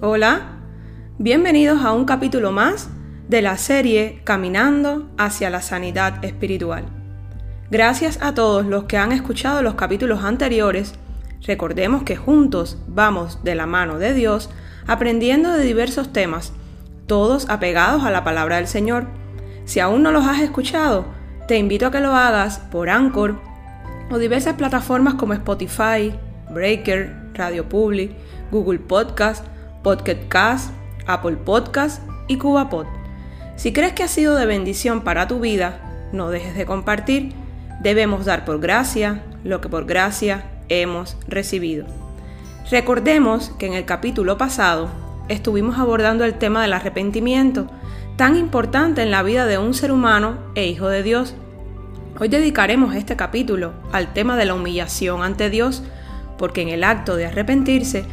Hola, bienvenidos a un capítulo más de la serie Caminando hacia la Sanidad Espiritual. Gracias a todos los que han escuchado los capítulos anteriores. Recordemos que juntos vamos de la mano de Dios aprendiendo de diversos temas, todos apegados a la palabra del Señor. Si aún no los has escuchado, te invito a que lo hagas por Anchor o diversas plataformas como Spotify, Breaker, Radio Public, Google Podcast, Podcast Cast, Apple Podcast y CubaPod. Si crees que ha sido de bendición para tu vida, no dejes de compartir. Debemos dar por gracia lo que por gracia hemos recibido. Recordemos que en el capítulo pasado estuvimos abordando el tema del arrepentimiento, tan importante en la vida de un ser humano e hijo de Dios. Hoy dedicaremos este capítulo al tema de la humillación ante Dios, porque en el acto de arrepentirse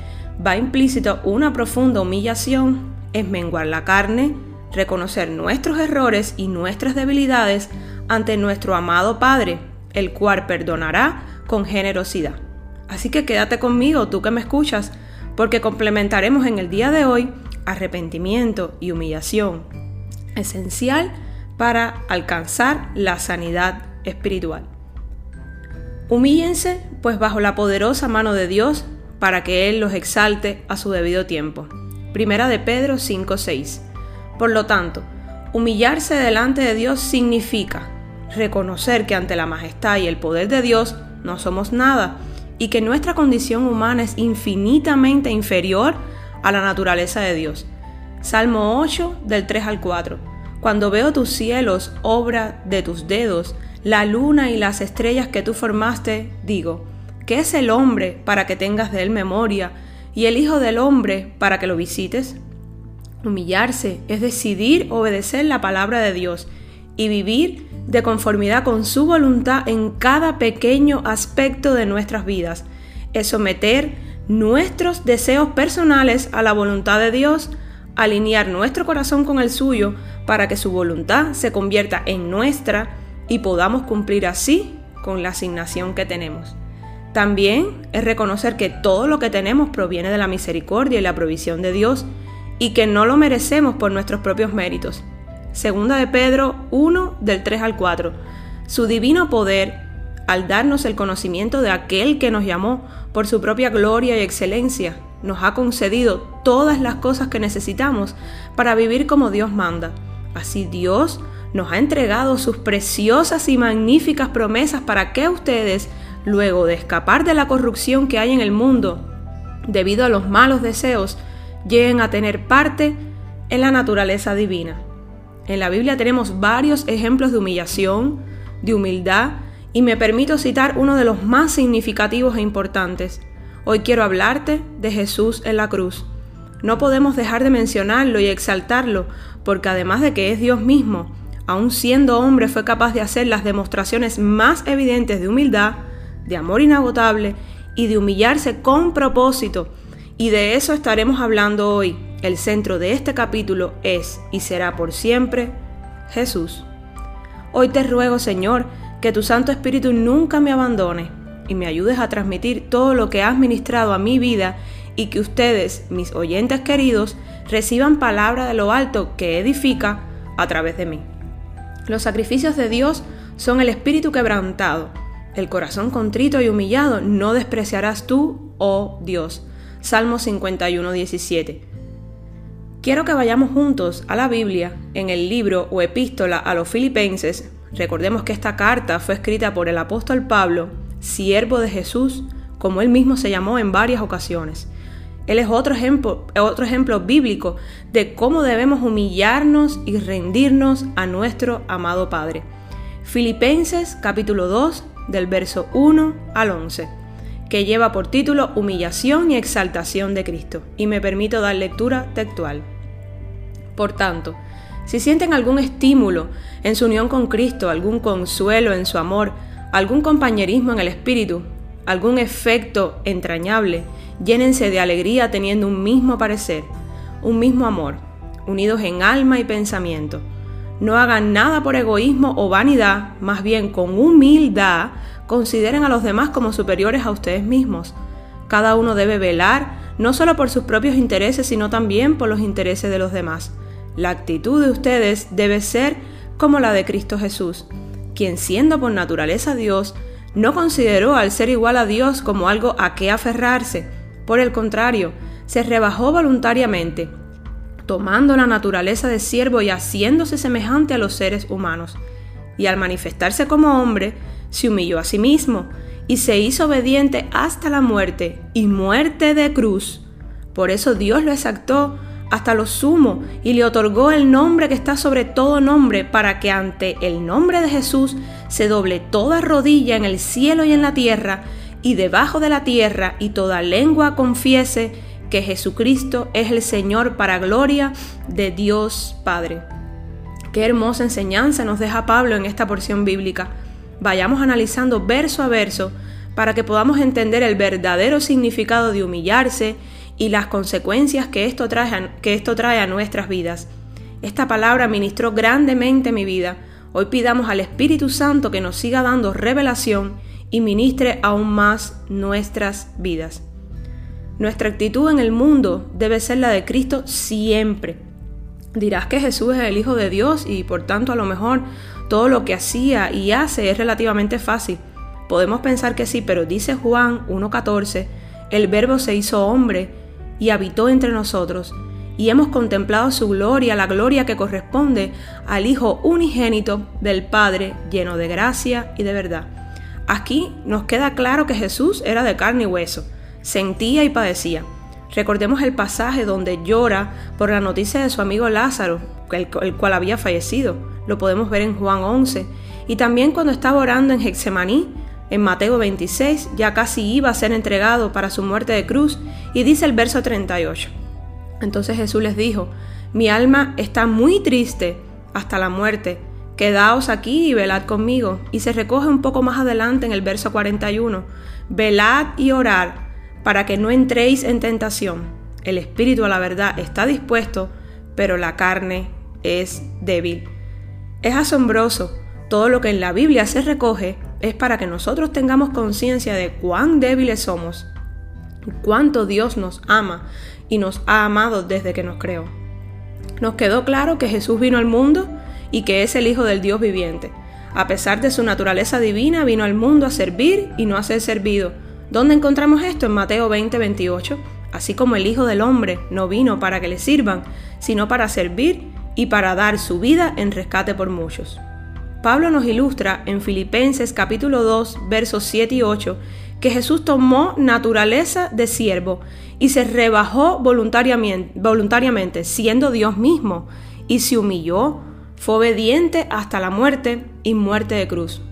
va implícito una profunda humillación, es menguar la carne, reconocer nuestros errores y nuestras debilidades ante nuestro amado Padre, el cual perdonará con generosidad. Así que quédate conmigo, tú que me escuchas, porque complementaremos en el día de hoy arrepentimiento y humillación, esencial para alcanzar la sanidad espiritual. Humíllense, pues bajo la poderosa mano de Dios para que Él los exalte a su debido tiempo. Primera de Pedro 5:6. Por lo tanto, humillarse delante de Dios significa reconocer que ante la majestad y el poder de Dios no somos nada y que nuestra condición humana es infinitamente inferior a la naturaleza de Dios. Salmo 8 del 3 al 4. Cuando veo tus cielos, obra de tus dedos, la luna y las estrellas que tú formaste, digo, ¿Qué es el hombre para que tengas de él memoria y el Hijo del hombre para que lo visites? Humillarse es decidir obedecer la palabra de Dios y vivir de conformidad con su voluntad en cada pequeño aspecto de nuestras vidas. Es someter nuestros deseos personales a la voluntad de Dios, alinear nuestro corazón con el suyo para que su voluntad se convierta en nuestra y podamos cumplir así con la asignación que tenemos. También es reconocer que todo lo que tenemos proviene de la misericordia y la provisión de Dios y que no lo merecemos por nuestros propios méritos. Segunda de Pedro 1 del 3 al 4. Su divino poder, al darnos el conocimiento de aquel que nos llamó por su propia gloria y excelencia, nos ha concedido todas las cosas que necesitamos para vivir como Dios manda. Así Dios nos ha entregado sus preciosas y magníficas promesas para que ustedes luego de escapar de la corrupción que hay en el mundo debido a los malos deseos, lleguen a tener parte en la naturaleza divina. En la Biblia tenemos varios ejemplos de humillación, de humildad, y me permito citar uno de los más significativos e importantes. Hoy quiero hablarte de Jesús en la cruz. No podemos dejar de mencionarlo y exaltarlo, porque además de que es Dios mismo, aun siendo hombre fue capaz de hacer las demostraciones más evidentes de humildad, de amor inagotable y de humillarse con propósito. Y de eso estaremos hablando hoy. El centro de este capítulo es y será por siempre Jesús. Hoy te ruego, Señor, que tu Santo Espíritu nunca me abandone y me ayudes a transmitir todo lo que has ministrado a mi vida y que ustedes, mis oyentes queridos, reciban palabra de lo alto que edifica a través de mí. Los sacrificios de Dios son el espíritu quebrantado el corazón contrito y humillado no despreciarás tú, oh Dios. Salmo 51, 17. Quiero que vayamos juntos a la Biblia en el libro o epístola a los filipenses. Recordemos que esta carta fue escrita por el apóstol Pablo, siervo de Jesús, como él mismo se llamó en varias ocasiones. Él es otro ejemplo, otro ejemplo bíblico de cómo debemos humillarnos y rendirnos a nuestro amado Padre. Filipenses capítulo 2, del verso 1 al 11, que lleva por título Humillación y exaltación de Cristo, y me permito dar lectura textual. Por tanto, si sienten algún estímulo en su unión con Cristo, algún consuelo en su amor, algún compañerismo en el Espíritu, algún efecto entrañable, llénense de alegría teniendo un mismo parecer, un mismo amor, unidos en alma y pensamiento no hagan nada por egoísmo o vanidad, más bien con humildad, consideren a los demás como superiores a ustedes mismos. Cada uno debe velar no solo por sus propios intereses, sino también por los intereses de los demás. La actitud de ustedes debe ser como la de Cristo Jesús, quien siendo por naturaleza Dios, no consideró al ser igual a Dios como algo a qué aferrarse. Por el contrario, se rebajó voluntariamente, tomando la naturaleza de siervo y haciéndose semejante a los seres humanos. Y al manifestarse como hombre, se humilló a sí mismo y se hizo obediente hasta la muerte y muerte de cruz. Por eso Dios lo exactó hasta lo sumo y le otorgó el nombre que está sobre todo nombre para que ante el nombre de Jesús se doble toda rodilla en el cielo y en la tierra y debajo de la tierra y toda lengua confiese que Jesucristo es el Señor para gloria de Dios Padre. Qué hermosa enseñanza nos deja Pablo en esta porción bíblica. Vayamos analizando verso a verso para que podamos entender el verdadero significado de humillarse y las consecuencias que esto trae, a, que esto trae a nuestras vidas. Esta palabra ministró grandemente mi vida. Hoy pidamos al Espíritu Santo que nos siga dando revelación y ministre aún más nuestras vidas. Nuestra actitud en el mundo debe ser la de Cristo siempre. Dirás que Jesús es el Hijo de Dios y por tanto a lo mejor todo lo que hacía y hace es relativamente fácil. Podemos pensar que sí, pero dice Juan 1.14, el Verbo se hizo hombre y habitó entre nosotros, y hemos contemplado su gloria, la gloria que corresponde al Hijo unigénito del Padre, lleno de gracia y de verdad. Aquí nos queda claro que Jesús era de carne y hueso sentía y padecía. Recordemos el pasaje donde llora por la noticia de su amigo Lázaro, el, cual había fallecido. Lo podemos ver en Juan 11. Y también cuando estaba orando en Hexemaní, en Mateo 26, ya casi iba a ser entregado para su muerte de cruz, y dice el verso 38. Entonces Jesús les dijo, mi alma está muy triste hasta la muerte, quedaos aquí y velad conmigo. Y se recoge un poco más adelante en el verso 41, velad y orad para que no entréis en tentación. El espíritu a la verdad está dispuesto, pero la carne es débil. Es asombroso, todo lo que en la Biblia se recoge es para que nosotros tengamos conciencia de cuán débiles somos, cuánto Dios nos ama y nos ha amado desde que nos creó. Nos quedó claro que Jesús vino al mundo y que es el Hijo del Dios viviente. A pesar de su naturaleza divina, vino al mundo a servir y no a ser servido ¿Dónde encontramos esto? En Mateo 20, 28. Así como el Hijo del Hombre no vino para que le sirvan, sino para servir y para dar su vida en rescate por muchos. Pablo nos ilustra en Filipenses capítulo 2, versos 7 y 8, que Jesús tomó naturaleza de siervo y se rebajó voluntariamente, voluntariamente, siendo Dios mismo, y se humilló, fue obediente hasta la muerte y muerte de cruz.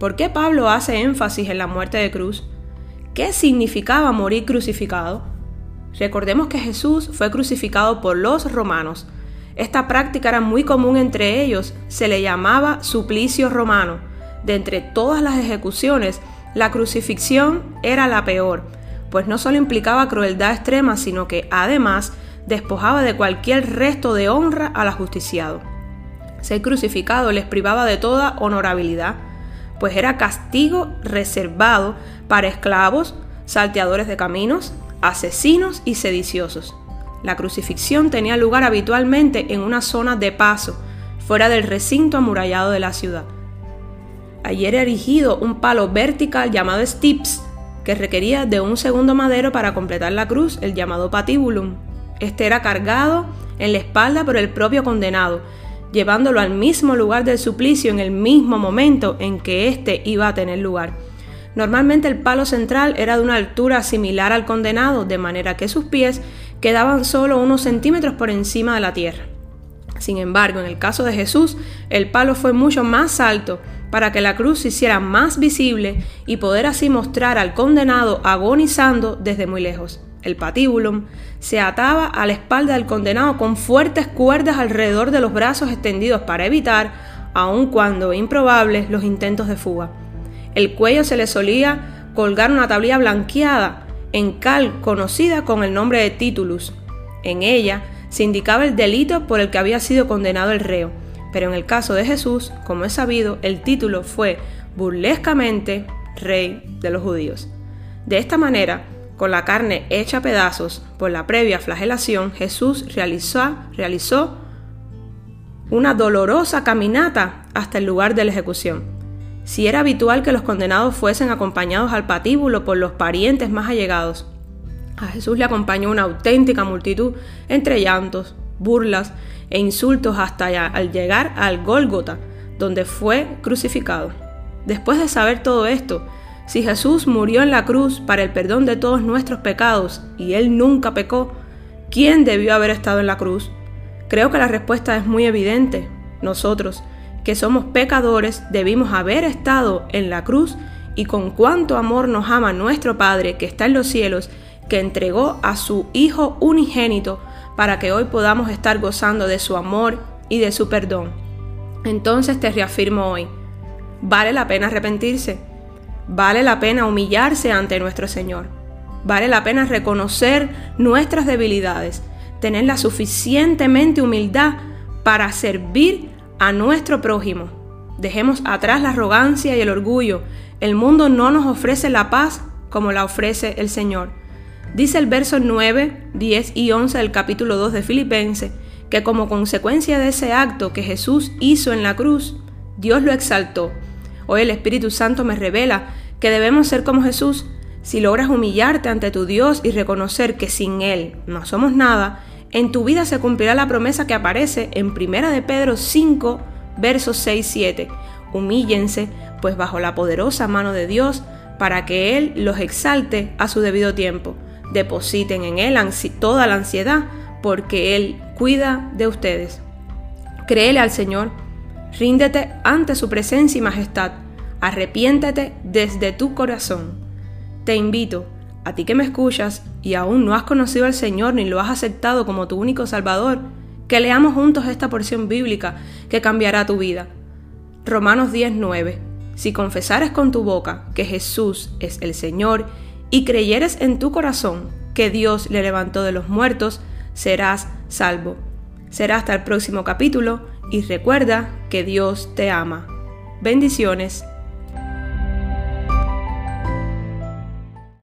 ¿Por qué Pablo hace énfasis en la muerte de cruz? ¿Qué significaba morir crucificado? Recordemos que Jesús fue crucificado por los romanos. Esta práctica era muy común entre ellos, se le llamaba suplicio romano. De entre todas las ejecuciones, la crucifixión era la peor, pues no solo implicaba crueldad extrema, sino que además despojaba de cualquier resto de honra al ajusticiado. Ser crucificado les privaba de toda honorabilidad, pues era castigo reservado para esclavos, salteadores de caminos, asesinos y sediciosos. La crucifixión tenía lugar habitualmente en una zona de paso, fuera del recinto amurallado de la ciudad. Allí era erigido un palo vertical llamado stips, que requería de un segundo madero para completar la cruz, el llamado patibulum. Este era cargado en la espalda por el propio condenado, llevándolo al mismo lugar del suplicio en el mismo momento en que éste iba a tener lugar. Normalmente el palo central era de una altura similar al condenado, de manera que sus pies quedaban solo unos centímetros por encima de la tierra. Sin embargo, en el caso de Jesús, el palo fue mucho más alto para que la cruz se hiciera más visible y poder así mostrar al condenado agonizando desde muy lejos. El patíbulum se ataba a la espalda del condenado con fuertes cuerdas alrededor de los brazos extendidos para evitar, aun cuando improbables, los intentos de fuga. El cuello se le solía colgar una tablilla blanqueada en cal conocida con el nombre de titulus. En ella se indicaba el delito por el que había sido condenado el reo, pero en el caso de Jesús, como es sabido, el título fue burlescamente Rey de los judíos. De esta manera, con la carne hecha pedazos por la previa flagelación, Jesús realizó, realizó una dolorosa caminata hasta el lugar de la ejecución. Si era habitual que los condenados fuesen acompañados al patíbulo por los parientes más allegados, a Jesús le acompañó una auténtica multitud entre llantos, burlas e insultos hasta al llegar al Gólgota, donde fue crucificado. Después de saber todo esto, si Jesús murió en la cruz para el perdón de todos nuestros pecados y Él nunca pecó, ¿quién debió haber estado en la cruz? Creo que la respuesta es muy evidente. Nosotros, que somos pecadores, debimos haber estado en la cruz y con cuánto amor nos ama nuestro Padre que está en los cielos, que entregó a su Hijo unigénito para que hoy podamos estar gozando de su amor y de su perdón. Entonces te reafirmo hoy, vale la pena arrepentirse, vale la pena humillarse ante nuestro Señor, vale la pena reconocer nuestras debilidades, tener la suficientemente humildad para servir a nuestro prójimo. Dejemos atrás la arrogancia y el orgullo. El mundo no nos ofrece la paz como la ofrece el Señor. Dice el verso 9, 10 y 11 del capítulo 2 de Filipenses que como consecuencia de ese acto que Jesús hizo en la cruz, Dios lo exaltó. Hoy el Espíritu Santo me revela que debemos ser como Jesús. Si logras humillarte ante tu Dios y reconocer que sin Él no somos nada, en tu vida se cumplirá la promesa que aparece en 1 de Pedro 5, versos 6-7. Humíllense, pues bajo la poderosa mano de Dios, para que Él los exalte a su debido tiempo. Depositen en Él toda la ansiedad, porque Él cuida de ustedes. Créele al Señor, ríndete ante su presencia y majestad, arrepiéntete desde tu corazón. Te invito a ti que me escuchas y aún no has conocido al Señor ni lo has aceptado como tu único Salvador, que leamos juntos esta porción bíblica que cambiará tu vida. Romanos 10:9. Si confesares con tu boca que Jesús es el Señor y creyeres en tu corazón que Dios le levantó de los muertos, serás salvo. Será hasta el próximo capítulo y recuerda que Dios te ama. Bendiciones